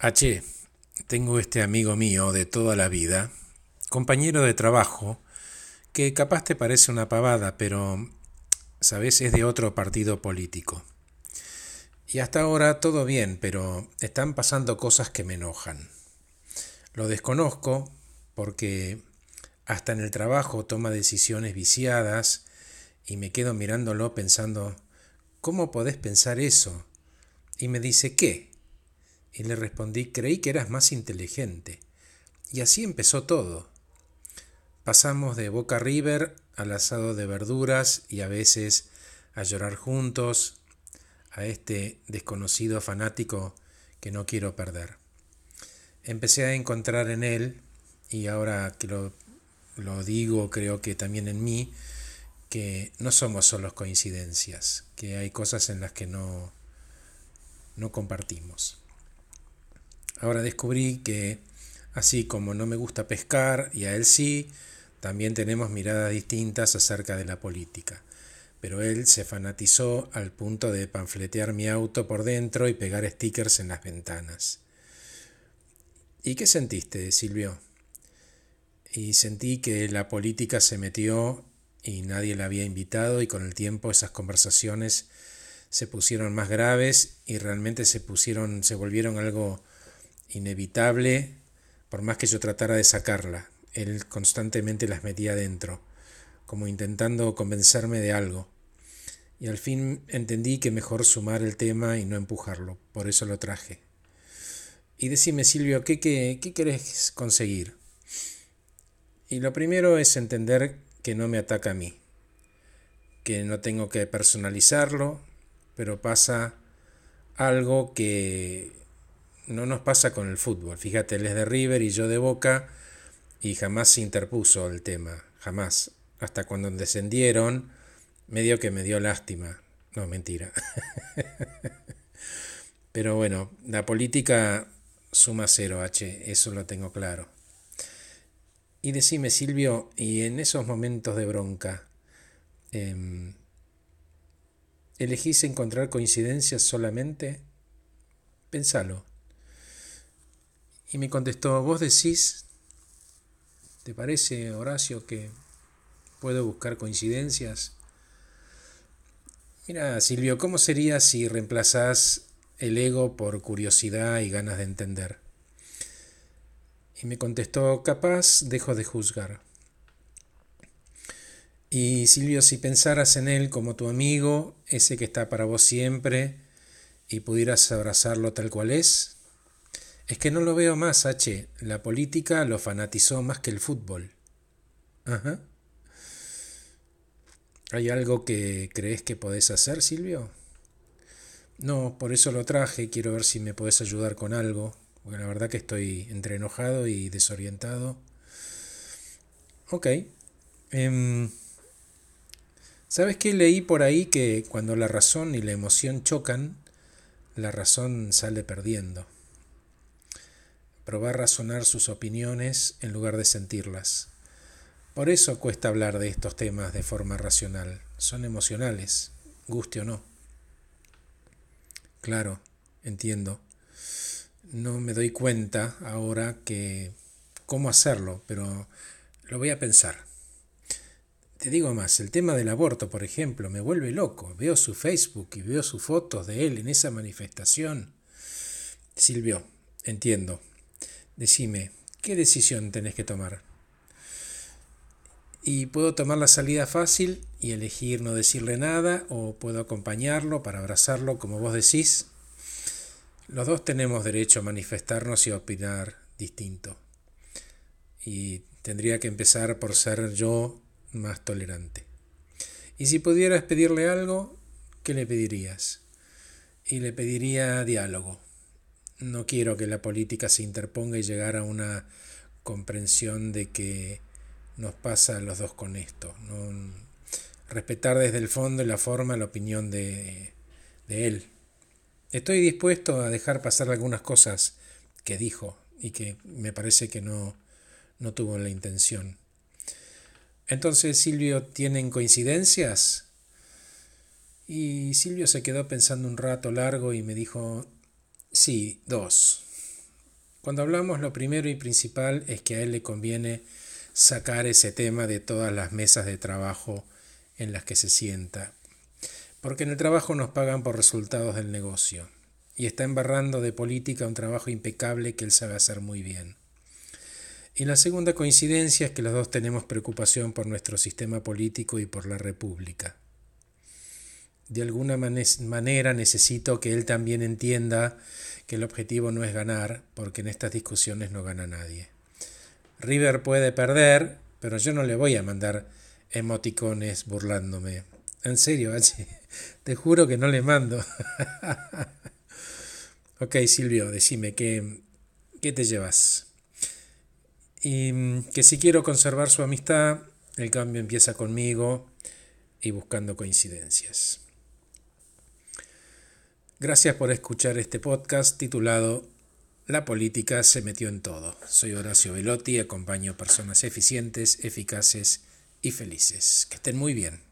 H, tengo este amigo mío de toda la vida, compañero de trabajo, que capaz te parece una pavada, pero, sabes, es de otro partido político. Y hasta ahora todo bien, pero están pasando cosas que me enojan. Lo desconozco porque hasta en el trabajo toma decisiones viciadas y me quedo mirándolo pensando, ¿cómo podés pensar eso? Y me dice, ¿qué? Y le respondí, creí que eras más inteligente. Y así empezó todo. Pasamos de Boca River al asado de verduras y a veces a llorar juntos, a este desconocido fanático que no quiero perder. Empecé a encontrar en él, y ahora que lo, lo digo, creo que también en mí, que no somos solo coincidencias, que hay cosas en las que no, no compartimos. Ahora descubrí que, así como no me gusta pescar y a él sí, también tenemos miradas distintas acerca de la política. Pero él se fanatizó al punto de panfletear mi auto por dentro y pegar stickers en las ventanas. ¿Y qué sentiste, Silvio? Y sentí que la política se metió y nadie la había invitado y con el tiempo esas conversaciones se pusieron más graves y realmente se pusieron se volvieron algo inevitable, por más que yo tratara de sacarla. Él constantemente las metía dentro, como intentando convencerme de algo. Y al fin entendí que mejor sumar el tema y no empujarlo, por eso lo traje. Y decime, Silvio, ¿qué, qué, qué querés conseguir? Y lo primero es entender que no me ataca a mí, que no tengo que personalizarlo, pero pasa algo que no nos pasa con el fútbol. Fíjate, él es de River y yo de Boca y jamás se interpuso el tema, jamás. Hasta cuando descendieron, medio que me dio lástima. No, mentira. Pero bueno, la política suma cero, H, eso lo tengo claro. Y decime, Silvio, y en esos momentos de bronca, eh, ¿elegís encontrar coincidencias solamente? Pensalo. Y me contestó, vos decís, ¿te parece, Horacio, que puedo buscar coincidencias? Mira, Silvio, ¿cómo sería si reemplazás el ego por curiosidad y ganas de entender? Y me contestó, capaz dejo de juzgar. Y Silvio, si pensaras en él como tu amigo, ese que está para vos siempre, y pudieras abrazarlo tal cual es, es que no lo veo más, H. La política lo fanatizó más que el fútbol. Ajá. ¿Hay algo que crees que podés hacer, Silvio? No, por eso lo traje. Quiero ver si me podés ayudar con algo. Porque la verdad que estoy entre enojado y desorientado. Ok. Em, ¿Sabes qué leí por ahí? Que cuando la razón y la emoción chocan, la razón sale perdiendo probar razonar sus opiniones en lugar de sentirlas. Por eso cuesta hablar de estos temas de forma racional. Son emocionales, guste o no. Claro, entiendo. No me doy cuenta ahora que cómo hacerlo, pero lo voy a pensar. Te digo más, el tema del aborto, por ejemplo, me vuelve loco. Veo su Facebook y veo sus fotos de él en esa manifestación. Silvio, entiendo, Decime, ¿qué decisión tenés que tomar? Y puedo tomar la salida fácil y elegir no decirle nada, o puedo acompañarlo para abrazarlo como vos decís. Los dos tenemos derecho a manifestarnos y a opinar distinto. Y tendría que empezar por ser yo más tolerante. Y si pudieras pedirle algo, ¿qué le pedirías? Y le pediría diálogo no quiero que la política se interponga y llegar a una comprensión de que nos pasa a los dos con esto. respetar desde el fondo y la forma la opinión de, de él. Estoy dispuesto a dejar pasar algunas cosas que dijo y que me parece que no, no tuvo la intención. Entonces, Silvio, ¿tienen coincidencias? Y Silvio se quedó pensando un rato largo y me dijo, Sí, dos. Cuando hablamos lo primero y principal es que a él le conviene sacar ese tema de todas las mesas de trabajo en las que se sienta, porque en el trabajo nos pagan por resultados del negocio, y está embarrando de política un trabajo impecable que él sabe hacer muy bien. Y la segunda coincidencia es que los dos tenemos preocupación por nuestro sistema político y por la República. De alguna manera necesito que él también entienda que el objetivo no es ganar, porque en estas discusiones no gana nadie. River puede perder, pero yo no le voy a mandar emoticones burlándome. En serio, te juro que no le mando. ok, Silvio, decime, ¿qué, ¿qué te llevas? Y mm, que si quiero conservar su amistad, el cambio empieza conmigo y buscando coincidencias. Gracias por escuchar este podcast titulado La política se metió en todo. Soy Horacio Velotti, acompaño personas eficientes, eficaces y felices. Que estén muy bien.